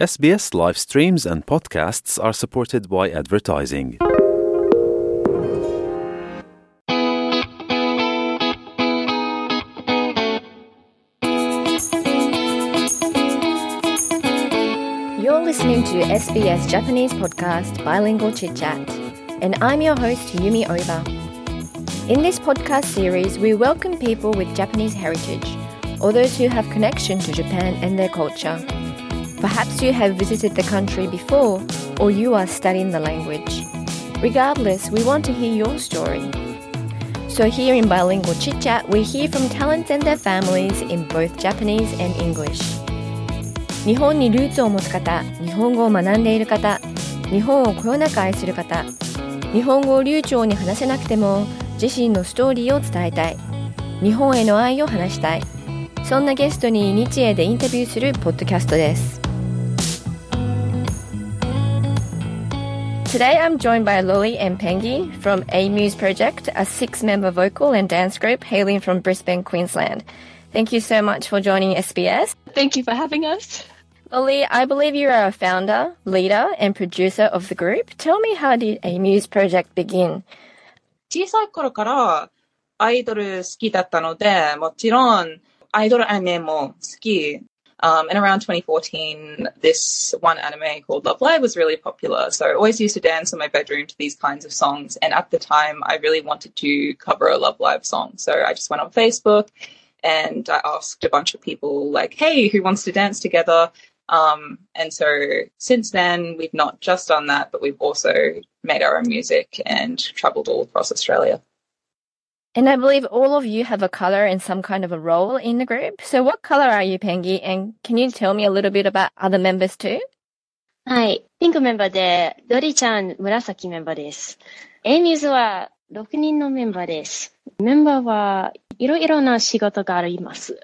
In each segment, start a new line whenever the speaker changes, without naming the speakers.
SBS live streams and podcasts are supported by advertising.
You're listening to SBS Japanese podcast Bilingual Chit Chat, and I'm your host Yumi Oba. In this podcast series, we welcome people with Japanese heritage or those who have connection to Japan and their culture. Perhaps you have visited the country before or you are studying the language. Regardless, we want to hear your story. So here in Bilingual Chit Chat, we hear from talents and their families in both Japanese and English. 日本にルーツを持つ方、日本語を学んでいる方、日本をこよなく愛する方、日本語を流暢に話せなくても自身のストーリーを伝えたい、日本への愛を話したい、そんなゲストに日英でインタビューするポッドキャストです。Today I'm joined by Loli Mpengi Pengi from A-MUSE Project, a six member vocal and dance group hailing from Brisbane, Queensland. Thank you so much for joining SBS.
Thank you for having us.
Loli, I believe you are a founder, leader, and producer of the group. Tell me how did A-MUSE Project begin?
小さい頃からアイドル好きだったので、もちろんアイドルアニメも好き um, and around 2014, this one anime called Love Live was really popular. So I always used to dance in my bedroom to these kinds of songs. And at the time, I really wanted to cover a Love Live song. So I just went on Facebook and I asked a bunch of people, like, hey, who wants to dance together? Um, and so since then, we've not just done that, but we've also made our own music and traveled all across Australia.
And I believe all of you have a color and some kind of a role in the group. So what color are you, Pengi? And can you tell me a little bit about other members too?
はい。ピンクメンバーで、ドリちゃん、紫メンバーです。エイミューズは6人のメンバーです。メンバーはいろいろな仕事があります。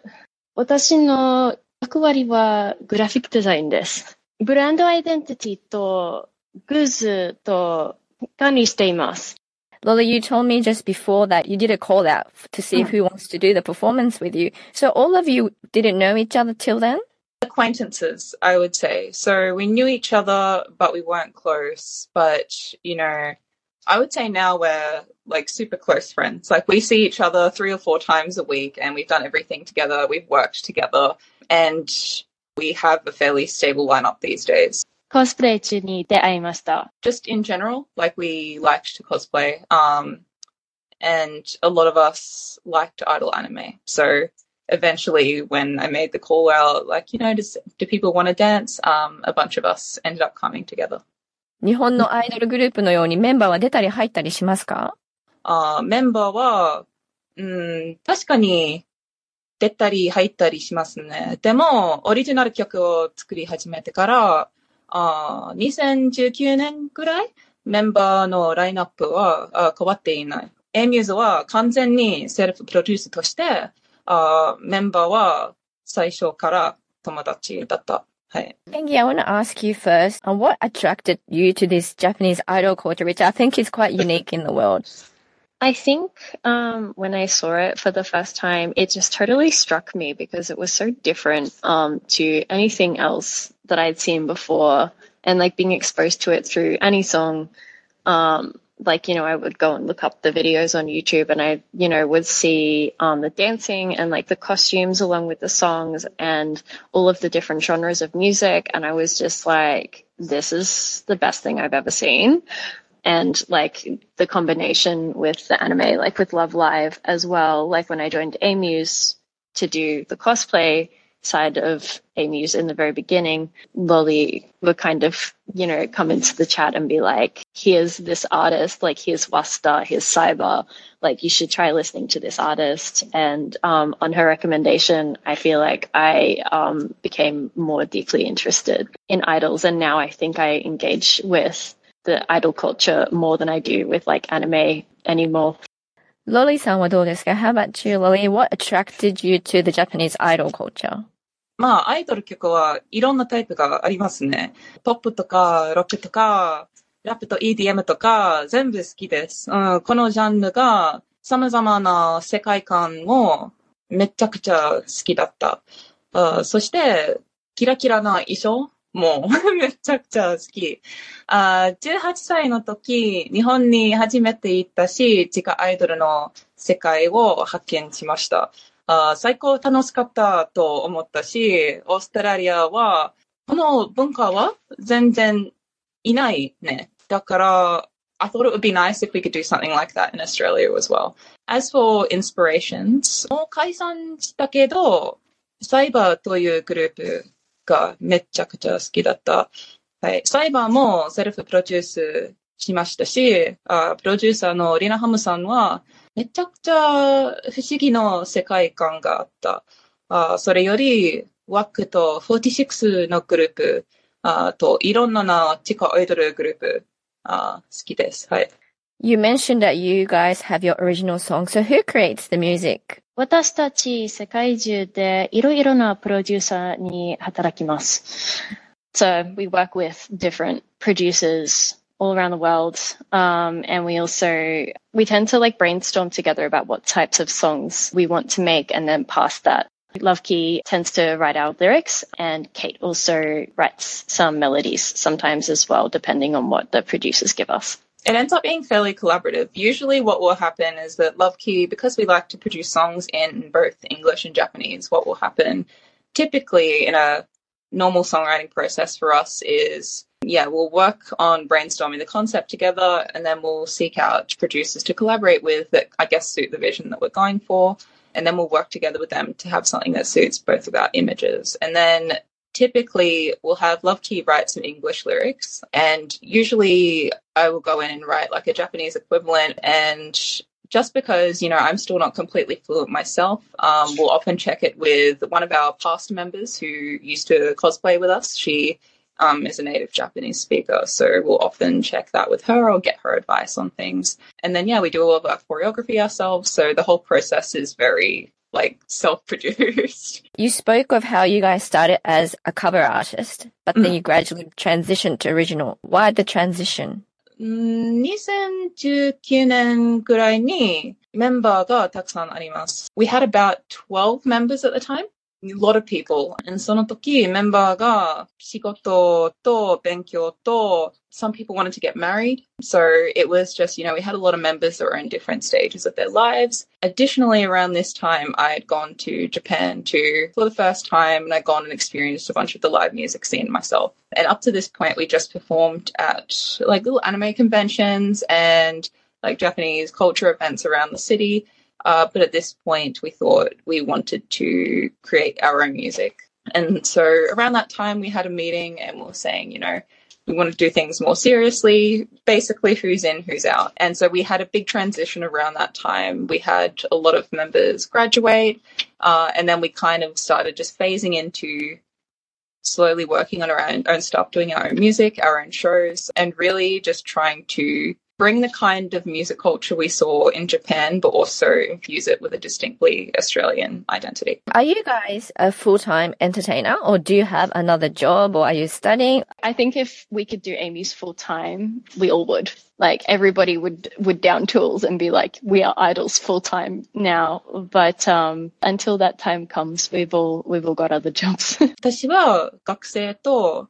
私の役割はグラフィックデザインです。ブランドアイデンティティとグッズと管理しています。
Lola, you told me just before that you did a call out to see who hmm. wants to do the performance with you. So all of you didn't know each other till then?
Acquaintances, I would say. So we knew each other, but we weren't close. But, you know, I would say now we're like super close friends. Like we see each other three or four times a week and we've done everything together. We've worked together and we have a fairly stable lineup these days.
コスプレ中に出会いました。
Just in general, like we liked to cosplay. Um, and a lot of us liked idol anime. So eventually when I made the call out, like, you know, does, do people want to dance? Um, a bunch of us ended up coming together.
日本のアイドルグループのようにメンバーは出たり入ったりしますか
あメンバーは、うん、確かに出たり入ったりしますね。でも、オリジナル曲を作り始めてから、あ2019年ぐらいメンバーのラインナップはあ変わっていない。エミューズは完全にセルフプロデュースとしてあメンバーは最初から友達だった。はい。
Gengi, I want to ask you first, on what attracted you to this Japanese idol culture, which I think is quite unique in the world?
I think um, when I saw it for the first time, it just totally struck me because it was so different um, to anything else that I'd seen before. And like being exposed to it through any song, um, like, you know, I would go and look up the videos on YouTube and I, you know, would see um, the dancing and like the costumes along with the songs and all of the different genres of music. And I was just like, this is the best thing I've ever seen and like the combination with the anime, like with Love Live as well. Like when I joined A-MUSE to do the cosplay side of A-MUSE in the very beginning, Loli would kind of, you know, come into the chat and be like, here's this artist, like here's Wasuta, here's Cy8er, like you should try listening to this artist. And um, on her recommendation, I feel like I um, became more deeply interested in idols. And now I think I engage with the idol culture more than I do with like anime anymore.
Loli-san はどうですか How about you, Lolly? What attracted you to the Japanese idol culture?
まあ、アイドル曲はいろんなタイプがありますね。ポップとか、ロックとか、ラップと EDM とか、全部好きです。うん、このジャンルが様々な世界観をめちゃくちゃ好きだった。そして、キラキラな衣装もう めちゃくちゃ好き。あ18歳の時、日本に初めて行ったし、地下アイドルの世界を発見しました。あ最高楽しかったと思ったし、オーストラリアは、この文化は全然いないね。だから、I thought it would be nice if we could do something like that in Australia as well. As for inspirations, もう解散したけど、サイバーというグループがめちゃくちゃ好きだった。はい。サイバーもセルフプロデュースしましたし、あプロデューサーのリナハムさんはめちゃくちゃ不思議の世界観があった。あそれより、ワックと46のグループあといろんなな地下アイドルグループあ好きです。はい。
You mentioned that you guys have your original song. So who creates the music?
私たち世界中でいろいろなプロデューサーに働きます。So we work with different producers all around the world. Um, and we also, we tend to like brainstorm together about what types of songs we want to make and then pass that. Love Key tends to write our lyrics and Kate also writes some melodies sometimes as well, depending on what the producers give us.
It ends up being fairly collaborative. Usually what will happen is that Love Key, because we like to produce songs in both English and Japanese, what will happen typically in a normal songwriting process for us is yeah, we'll work on brainstorming the concept together and then we'll seek out producers to collaborate with that I guess suit the vision that we're going for. And then we'll work together with them to have something that suits both of our images. And then typically we'll have Love Key write some English lyrics and usually I will go in and write like a Japanese equivalent and just because you know I'm still not completely fluent myself, um, we'll often check it with one of our past members who used to cosplay with us. She um, is a native Japanese speaker. So we'll often check that with her or get her advice on things. And then, yeah, we do all of our choreography ourselves. So the whole process is very like self-produced.
You spoke of how you guys started as a cover artist, but then mm. you gradually transitioned to original. Why the transition?
2019年ぐらいにメンバーがたくさんあります。We had about 12 members at the time. a lot of people. And その時メンバーが仕事と勉強と some people wanted to get married. So it was just, you know, we had a lot of members that were in different stages of their lives. Additionally, around this time, I had gone to Japan to for the first time and I'd gone and experienced a bunch of the live music scene myself. And up to this point, we just performed at like little anime conventions and like Japanese culture events around the city. Uh, but at this point, we thought we wanted to create our own music. And so around that time, we had a meeting and we were saying, you know, we want to do things more seriously, basically who's in, who's out. And so we had a big transition around that time. We had a lot of members graduate, uh, and then we kind of started just phasing into slowly working on our own, own stuff, doing our own music, our own shows, and really just trying to bring the kind of music culture we saw in Japan, but also infuse it with a distinctly Australian identity.
Are you guys a full time entertainer or do you have another job or are you studying?
I think if we could do A-MUSE full time, we all would. Like everybody would would down tools and be like, we are idols full time now. But um, until that time comes, we've all we've all got other jobs.
私は学生と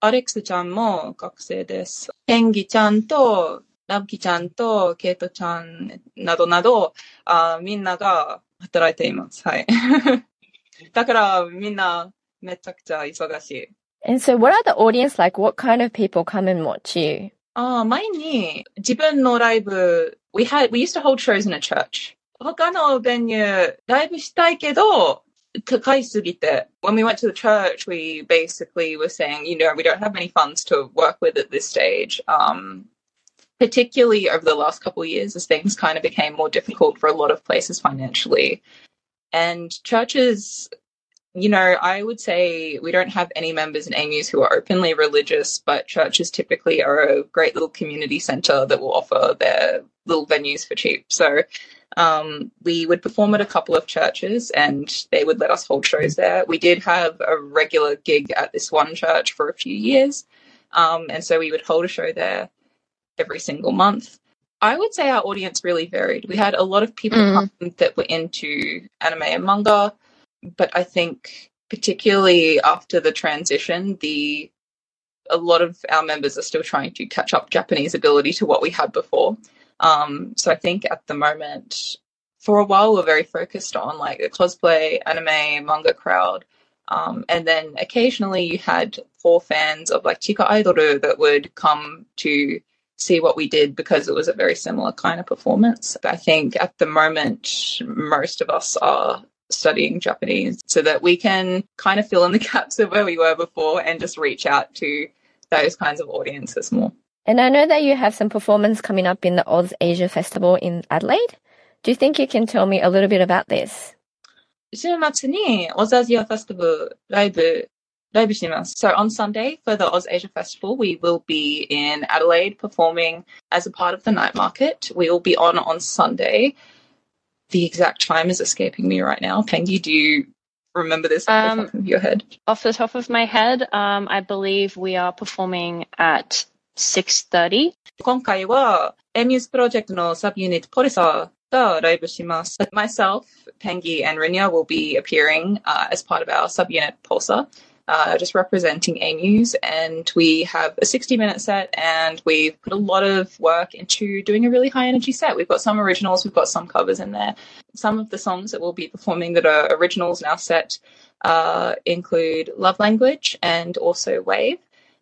アレックスちゃんも学生です。演技ちゃんとラブキちゃんとケイトちゃんなどなど、あみんなが働いています。はい。だからみんなめちゃくちゃ忙しい。
And so what are the audience like? What kind of people come and watch you?
あ前に自分のライブ、we had, we used to hold shows in a church. 他のベニュー、ライブしたいけど、高いすぎて。When we went to the church, we basically were saying, you know, we don't have any funds to work with at this stage. Um, particularly over the last couple of years as things kind of became more difficult for a lot of places financially. And churches, you know, I would say we don't have any members in A-MUSE who are openly religious, but churches typically are a great little community center that will offer their little venues for cheap. So um, we would perform at a couple of churches and they would let us hold shows there. We did have a regular gig at this one church for a few years. Um, and so we would hold a show there every single month. I would say our audience really varied. We had a lot of people mm. that were into anime and manga, but I think particularly after the transition, the a lot of our members are still trying to catch up Japanese ability to what we had before. Um, so I think at the moment, for a while, we're very focused on like the cosplay, anime, manga crowd. Um, and then occasionally you had four fans of like Chika Aidoru that would come to see what we did because it was a very similar kind of performance. I think at the moment, most of us are studying Japanese so that we can kind of fill in the gaps of where we were before and just reach out to those kinds of audiences more.
And I know that you have some performance coming up in the OzAsia Festival in Adelaide. Do you think you can tell me a little bit about this?
週末にオザジアフェスティブルライブ so on Sunday for the OzAsia Festival, we will be in Adelaide performing as a part of the night market. We will be on on Sunday. The exact time is escaping me right now. Pengi, do you remember this off
um,
of your head?
Off the top of my head, um, I believe we are performing at 6.30.
今回は MUSE Myself, Pengi, and Rinya will be appearing uh, as part of our subunit Pulsar uh, just representing A-MUSE. And we have a 60 minute set, and we've put a lot of work into doing a really high energy set. We've got some originals, we've got some covers in there. Some of the songs that we'll be performing that are originals in our set uh, include Love Language and also Wave.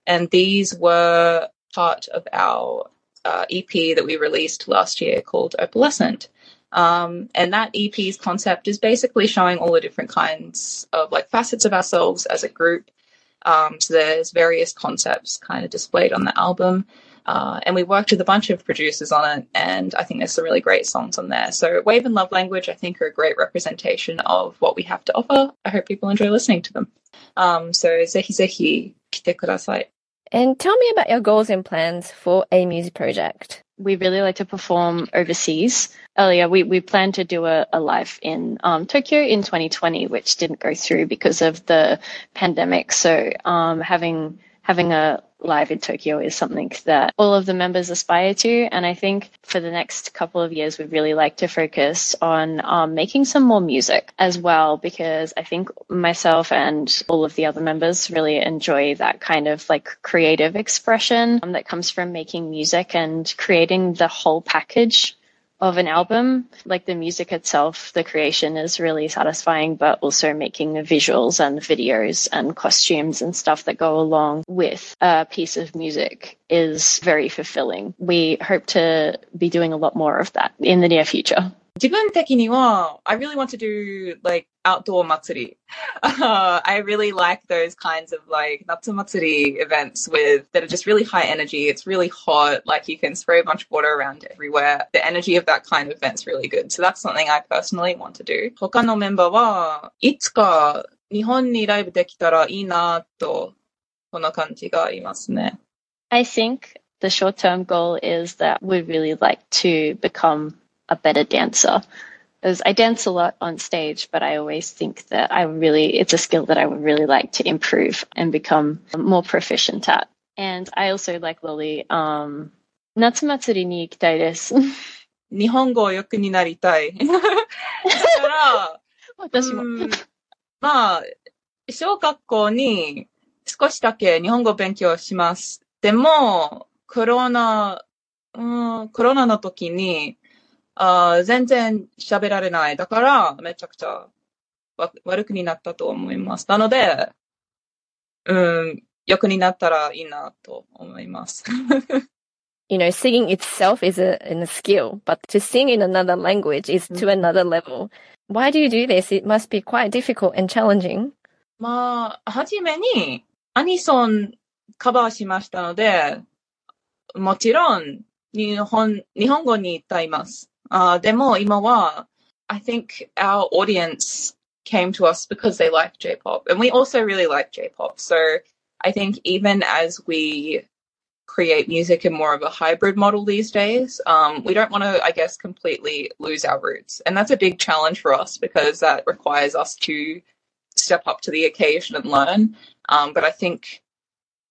And these were part of our uh, EP that we released last year called Opalescent. Um, and that EP's concept is basically showing all the different kinds of like facets of ourselves as a group. Um, so there's various concepts kind of displayed on the album. Uh, and we worked with a bunch of producers on it, and I think there's some really great songs on there. So Wave and Love Language, I think, are a great representation of what we have to offer. I hope people enjoy listening to them. Um, so zehi zehi kite kudasai.
And tell me about your goals and plans for a music project.
We really like to perform overseas. Earlier, we, we planned to do a, a live in um, Tokyo in 2020, which didn't go through because of the pandemic. So um, having having a live in Tokyo is something that all of the members aspire to. And I think for the next couple of years, we'd really like to focus on um, making some more music as well, because I think myself and all of the other members really enjoy that kind of like creative expression um, that comes from making music and creating the whole package of an album. Like the music itself, the creation is really satisfying, but also making the visuals and videos and costumes and stuff that go along with a piece of music is very fulfilling. We hope to be doing a lot more of that in the near future.
自分的には I really want to do like outdoor matsuri. Uh, I really like those kinds of like natsu matsuri events with that are just really high energy. It's really hot. Like you can spray a bunch of water around everywhere. The energy of that kind of event's really good. So that's something I personally want to do. 他のメンバーはいつか日本にライブできたらいいなとこんな感じがありますね。
I think the short term goal is that we'd really like to become a better dancer. Because I dance a lot on stage, but I always think that I really, it's a skill that I would really like to improve and become more proficient at. And I also like Lolly, um, 夏祭りに行きたいです。
日本語良くになりたい。だから、
私も。
うんまあ、小学校に少しだけ日本語を勉強します。でも、コロナ、うん、コロナの時に、 あー全然喋られない。だから、めちゃくちゃわ悪くになったと思います。なので、うん、良くになったらいいなと思います。
You know, singing itself is a, in a skill, but to sing in another language is to another level. Why do you do this? It must be quite difficult and challenging.
まあ、はじめにアニソンカバーしましたので、もちろん日本、日本語に歌います。Uh, de. I think our audience came to us because they like J-pop, and we also really like J-pop. So I think even as we create music in more of a hybrid model these days, um, we don't want to, I guess, completely lose our roots, and that's a big challenge for us because that requires us to step up to the occasion and learn. Um, but I think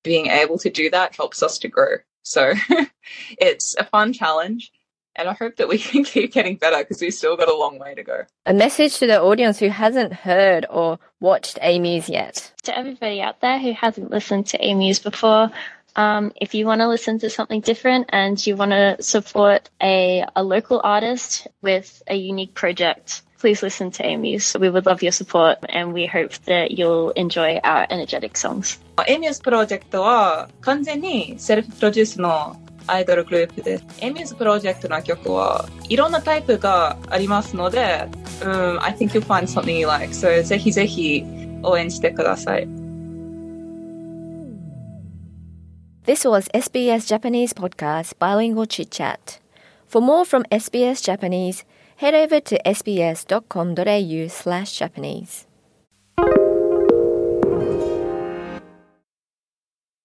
being able to do that helps us to grow. So it's a fun challenge. And I hope that we can keep getting better because we've still got a long way to go.
A message to the audience who hasn't heard or watched A-MUSE yet.
To everybody out there who hasn't listened to A-MUSE before, um, if you want to listen to something different and you want to support a, a local artist with a unique project, please listen to A-MUSE. We would love your support and we hope that you'll enjoy our energetic songs.
A-MUSE プロジェクトは完全にセルフプロデュースのアイドルグループです。エミューズプロジェクトの曲はいろんなタイプがありますので、um, I think you'll find something you like. So ぜひぜひ応援してください。
This was SBS Japanese podcast Bilingual Chit Chat. For more from SBS Japanese, head over to sbs.com.au slash Japanese.